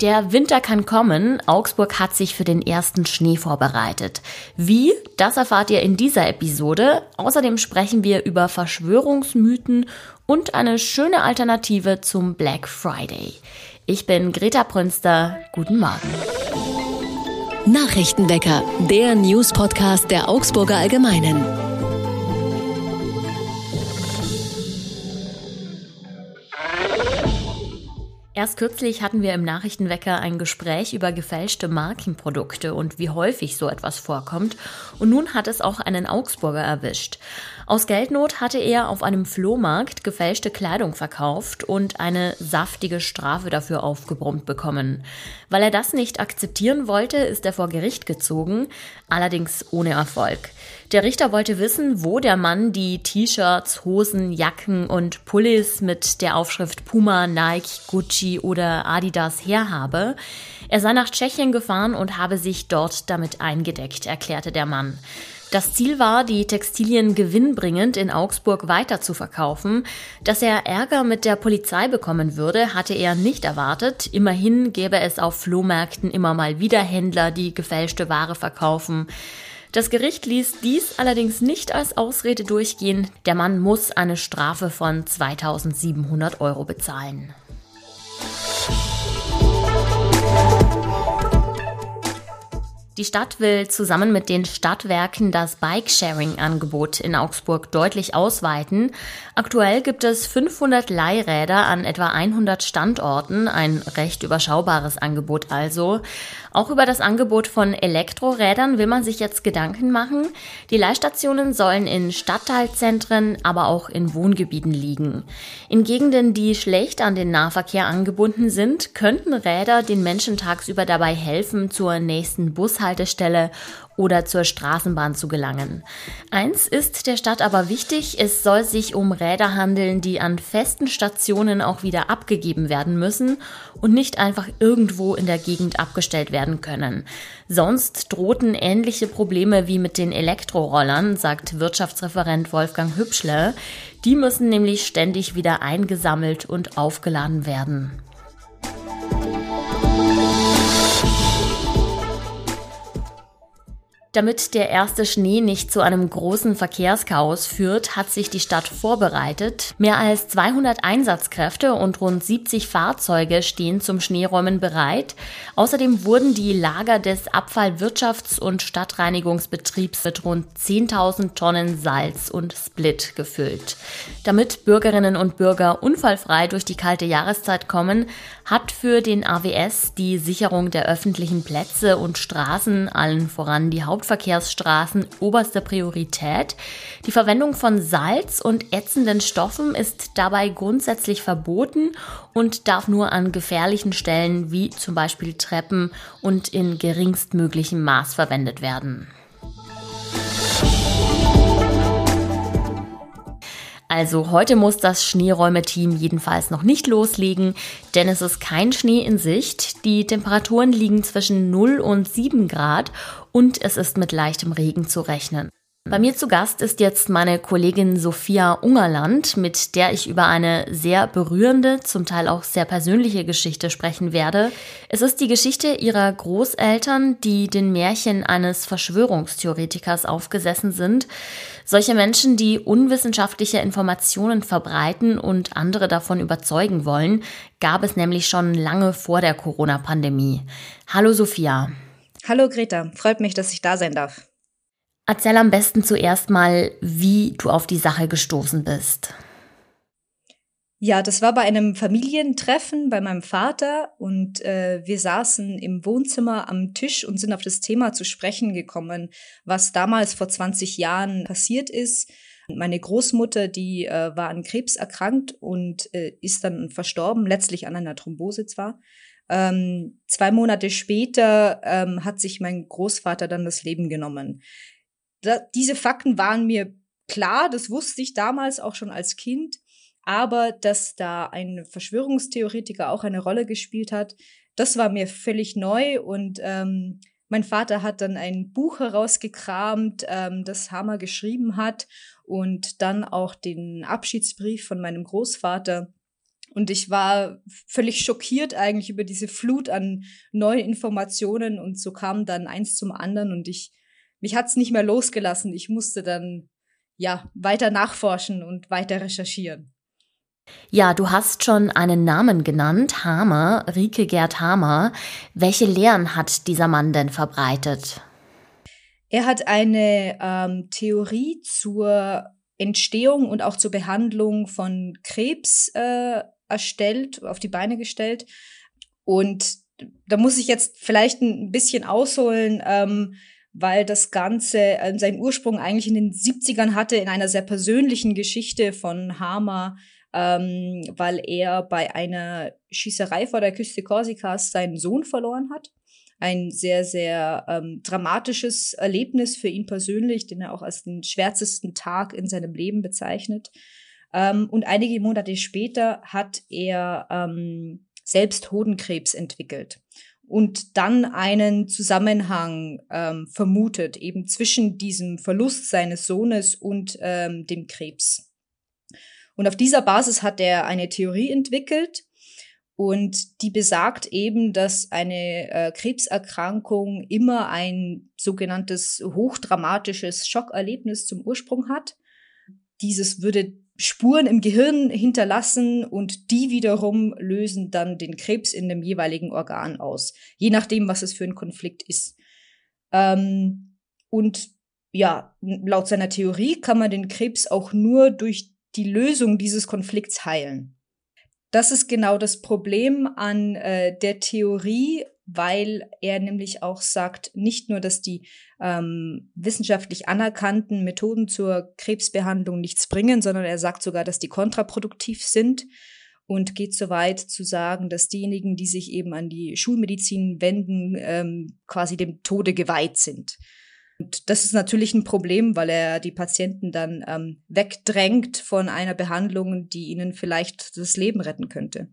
Der Winter kann kommen. Augsburg hat sich für den ersten Schnee vorbereitet. Wie? Das erfahrt ihr in dieser Episode. Außerdem sprechen wir über Verschwörungsmythen und eine schöne Alternative zum Black Friday. Ich bin Greta Prünster. Guten Morgen. Nachrichtenwecker, der News-Podcast der Augsburger Allgemeinen. Erst kürzlich hatten wir im Nachrichtenwecker ein Gespräch über gefälschte Markenprodukte und wie häufig so etwas vorkommt. Und nun hat es auch einen Augsburger erwischt. Aus Geldnot hatte er auf einem Flohmarkt gefälschte Kleidung verkauft und eine saftige Strafe dafür aufgebrummt bekommen. Weil er das nicht akzeptieren wollte, ist er vor Gericht gezogen, allerdings ohne Erfolg. Der Richter wollte wissen, wo der Mann die T-Shirts, Hosen, Jacken und Pullis mit der Aufschrift Puma, Nike, Gucci oder Adidas herhabe. Er sei nach Tschechien gefahren und habe sich dort damit eingedeckt, erklärte der Mann. Das Ziel war, die Textilien gewinnbringend in Augsburg weiter zu verkaufen. Dass er Ärger mit der Polizei bekommen würde, hatte er nicht erwartet. Immerhin gäbe es auf Flohmärkten immer mal wieder Händler, die gefälschte Ware verkaufen. Das Gericht ließ dies allerdings nicht als Ausrede durchgehen. Der Mann muss eine Strafe von 2700 Euro bezahlen. Die Stadt will zusammen mit den Stadtwerken das Bike-Sharing-Angebot in Augsburg deutlich ausweiten. Aktuell gibt es 500 Leihräder an etwa 100 Standorten, ein recht überschaubares Angebot also. Auch über das Angebot von Elektrorädern will man sich jetzt Gedanken machen. Die Leihstationen sollen in Stadtteilzentren, aber auch in Wohngebieten liegen. In Gegenden, die schlecht an den Nahverkehr angebunden sind, könnten Räder den Menschen tagsüber dabei helfen, zur nächsten Bushaltestelle oder zur Straßenbahn zu gelangen. Eins ist der Stadt aber wichtig, es soll sich um Räder handeln, die an festen Stationen auch wieder abgegeben werden müssen und nicht einfach irgendwo in der Gegend abgestellt werden können. Sonst drohten ähnliche Probleme wie mit den Elektrorollern, sagt Wirtschaftsreferent Wolfgang Hübschle. Die müssen nämlich ständig wieder eingesammelt und aufgeladen werden. Damit der erste Schnee nicht zu einem großen Verkehrschaos führt, hat sich die Stadt vorbereitet. Mehr als 200 Einsatzkräfte und rund 70 Fahrzeuge stehen zum Schneeräumen bereit. Außerdem wurden die Lager des Abfallwirtschafts- und Stadtreinigungsbetriebs mit rund 10.000 Tonnen Salz und Split gefüllt. Damit Bürgerinnen und Bürger unfallfrei durch die kalte Jahreszeit kommen, hat für den AWS die Sicherung der öffentlichen Plätze und Straßen, allen voran die Haupt Hauptverkehrsstraßen oberste Priorität. Die Verwendung von Salz und ätzenden Stoffen ist dabei grundsätzlich verboten und darf nur an gefährlichen Stellen wie zum Beispiel Treppen und in geringstmöglichem Maß verwendet werden. Also heute muss das Schneeräume-Team jedenfalls noch nicht loslegen, denn es ist kein Schnee in Sicht. Die Temperaturen liegen zwischen 0 und 7 Grad und es ist mit leichtem Regen zu rechnen. Bei mir zu Gast ist jetzt meine Kollegin Sophia Ungerland, mit der ich über eine sehr berührende, zum Teil auch sehr persönliche Geschichte sprechen werde. Es ist die Geschichte ihrer Großeltern, die den Märchen eines Verschwörungstheoretikers aufgesessen sind. Solche Menschen, die unwissenschaftliche Informationen verbreiten und andere davon überzeugen wollen, gab es nämlich schon lange vor der Corona-Pandemie. Hallo Sophia. Hallo Greta, freut mich, dass ich da sein darf. Erzähl am besten zuerst mal, wie du auf die Sache gestoßen bist. Ja, das war bei einem Familientreffen bei meinem Vater und äh, wir saßen im Wohnzimmer am Tisch und sind auf das Thema zu sprechen gekommen, was damals vor 20 Jahren passiert ist. Meine Großmutter, die äh, war an Krebs erkrankt und äh, ist dann verstorben, letztlich an einer Thrombose zwar. Ähm, zwei Monate später ähm, hat sich mein Großvater dann das Leben genommen da, diese Fakten waren mir klar, das wusste ich damals auch schon als Kind, aber dass da ein Verschwörungstheoretiker auch eine Rolle gespielt hat, das war mir völlig neu und ähm, mein Vater hat dann ein Buch herausgekramt, ähm, das Hammer geschrieben hat und dann auch den Abschiedsbrief von meinem Großvater. Und ich war völlig schockiert eigentlich über diese Flut an neuen Informationen und so kam dann eins zum anderen und ich, mich hat's nicht mehr losgelassen. Ich musste dann, ja, weiter nachforschen und weiter recherchieren. Ja, du hast schon einen Namen genannt, Hamer, Rike Gerd Hamer. Welche Lehren hat dieser Mann denn verbreitet? Er hat eine ähm, Theorie zur Entstehung und auch zur Behandlung von Krebs äh, erstellt, auf die Beine gestellt. Und da muss ich jetzt vielleicht ein bisschen ausholen, ähm, weil das Ganze äh, seinen Ursprung eigentlich in den 70ern hatte, in einer sehr persönlichen Geschichte von Hamer, ähm, weil er bei einer Schießerei vor der Küste Korsikas seinen Sohn verloren hat ein sehr, sehr ähm, dramatisches Erlebnis für ihn persönlich, den er auch als den schwärzesten Tag in seinem Leben bezeichnet. Ähm, und einige Monate später hat er ähm, selbst Hodenkrebs entwickelt und dann einen Zusammenhang ähm, vermutet, eben zwischen diesem Verlust seines Sohnes und ähm, dem Krebs. Und auf dieser Basis hat er eine Theorie entwickelt, und die besagt eben, dass eine äh, Krebserkrankung immer ein sogenanntes hochdramatisches Schockerlebnis zum Ursprung hat. Dieses würde Spuren im Gehirn hinterlassen und die wiederum lösen dann den Krebs in dem jeweiligen Organ aus, je nachdem, was es für ein Konflikt ist. Ähm, und ja, laut seiner Theorie kann man den Krebs auch nur durch die Lösung dieses Konflikts heilen. Das ist genau das Problem an äh, der Theorie, weil er nämlich auch sagt, nicht nur, dass die ähm, wissenschaftlich anerkannten Methoden zur Krebsbehandlung nichts bringen, sondern er sagt sogar, dass die kontraproduktiv sind und geht so weit zu sagen, dass diejenigen, die sich eben an die Schulmedizin wenden, ähm, quasi dem Tode geweiht sind. Und das ist natürlich ein Problem, weil er die Patienten dann ähm, wegdrängt von einer Behandlung, die ihnen vielleicht das Leben retten könnte.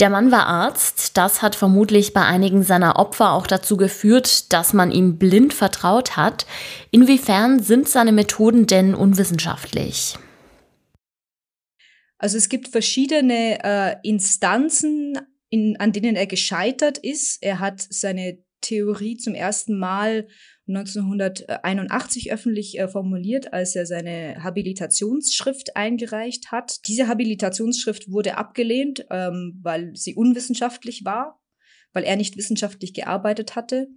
Der Mann war Arzt. Das hat vermutlich bei einigen seiner Opfer auch dazu geführt, dass man ihm blind vertraut hat. Inwiefern sind seine Methoden denn unwissenschaftlich? Also es gibt verschiedene äh, Instanzen, in, an denen er gescheitert ist. Er hat seine Theorie zum ersten Mal 1981 öffentlich äh, formuliert, als er seine Habilitationsschrift eingereicht hat. Diese Habilitationsschrift wurde abgelehnt, ähm, weil sie unwissenschaftlich war, weil er nicht wissenschaftlich gearbeitet hatte.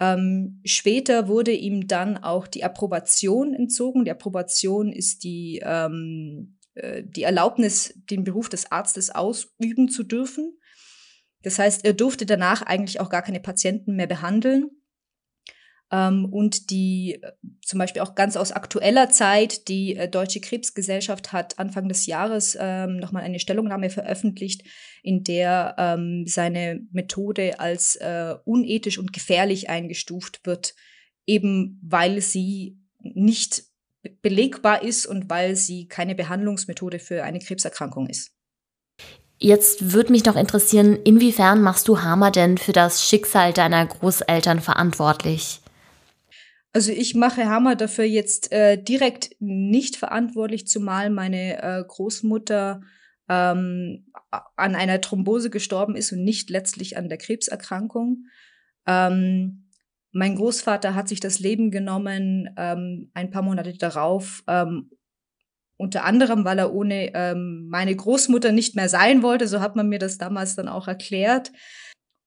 Ähm, später wurde ihm dann auch die Approbation entzogen. Die Approbation ist die, ähm, äh, die Erlaubnis, den Beruf des Arztes ausüben zu dürfen. Das heißt, er durfte danach eigentlich auch gar keine Patienten mehr behandeln. Ähm, und die äh, zum Beispiel auch ganz aus aktueller Zeit, die äh, Deutsche Krebsgesellschaft hat Anfang des Jahres ähm, nochmal eine Stellungnahme veröffentlicht, in der ähm, seine Methode als äh, unethisch und gefährlich eingestuft wird, eben weil sie nicht belegbar ist und weil sie keine Behandlungsmethode für eine Krebserkrankung ist. Jetzt würde mich noch interessieren, inwiefern machst du Hammer denn für das Schicksal deiner Großeltern verantwortlich? Also ich mache Hammer dafür jetzt äh, direkt nicht verantwortlich, zumal meine äh, Großmutter ähm, an einer Thrombose gestorben ist und nicht letztlich an der Krebserkrankung. Ähm, mein Großvater hat sich das Leben genommen ähm, ein paar Monate darauf, ähm, unter anderem, weil er ohne ähm, meine Großmutter nicht mehr sein wollte. So hat man mir das damals dann auch erklärt.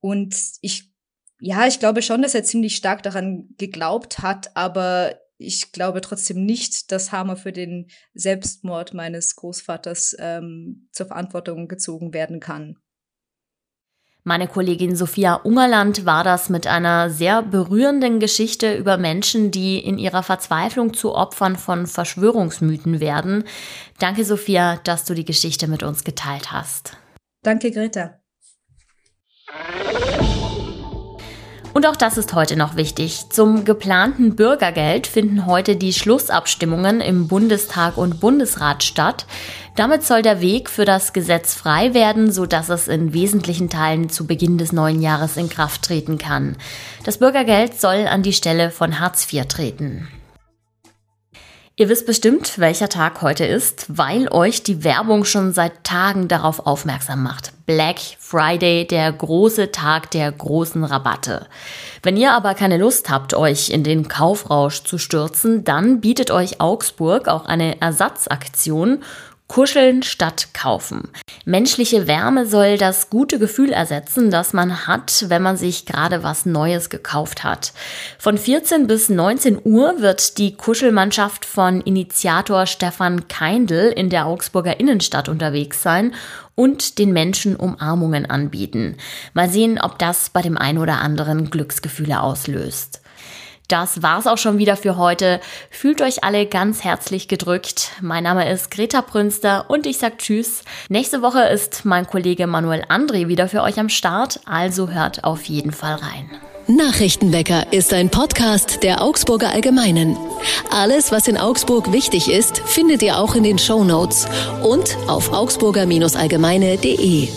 Und ich, ja, ich glaube schon, dass er ziemlich stark daran geglaubt hat, aber ich glaube trotzdem nicht, dass Hammer für den Selbstmord meines Großvaters ähm, zur Verantwortung gezogen werden kann. Meine Kollegin Sophia Ungerland war das mit einer sehr berührenden Geschichte über Menschen, die in ihrer Verzweiflung zu Opfern von Verschwörungsmythen werden. Danke, Sophia, dass du die Geschichte mit uns geteilt hast. Danke, Greta. Und auch das ist heute noch wichtig. Zum geplanten Bürgergeld finden heute die Schlussabstimmungen im Bundestag und Bundesrat statt. Damit soll der Weg für das Gesetz frei werden, sodass es in wesentlichen Teilen zu Beginn des neuen Jahres in Kraft treten kann. Das Bürgergeld soll an die Stelle von Hartz IV treten. Ihr wisst bestimmt, welcher Tag heute ist, weil euch die Werbung schon seit Tagen darauf aufmerksam macht. Black Friday, der große Tag der großen Rabatte. Wenn ihr aber keine Lust habt, euch in den Kaufrausch zu stürzen, dann bietet euch Augsburg auch eine Ersatzaktion Kuscheln statt kaufen. Menschliche Wärme soll das gute Gefühl ersetzen, das man hat, wenn man sich gerade was Neues gekauft hat. Von 14 bis 19 Uhr wird die Kuschelmannschaft von Initiator Stefan Keindl in der Augsburger Innenstadt unterwegs sein und den Menschen Umarmungen anbieten. Mal sehen, ob das bei dem einen oder anderen Glücksgefühle auslöst. Das war's auch schon wieder für heute. Fühlt euch alle ganz herzlich gedrückt. Mein Name ist Greta Prünster und ich sag Tschüss. Nächste Woche ist mein Kollege Manuel André wieder für euch am Start, also hört auf jeden Fall rein. Nachrichtenwecker ist ein Podcast der Augsburger Allgemeinen. Alles, was in Augsburg wichtig ist, findet ihr auch in den Show Notes und auf augsburger-allgemeine.de.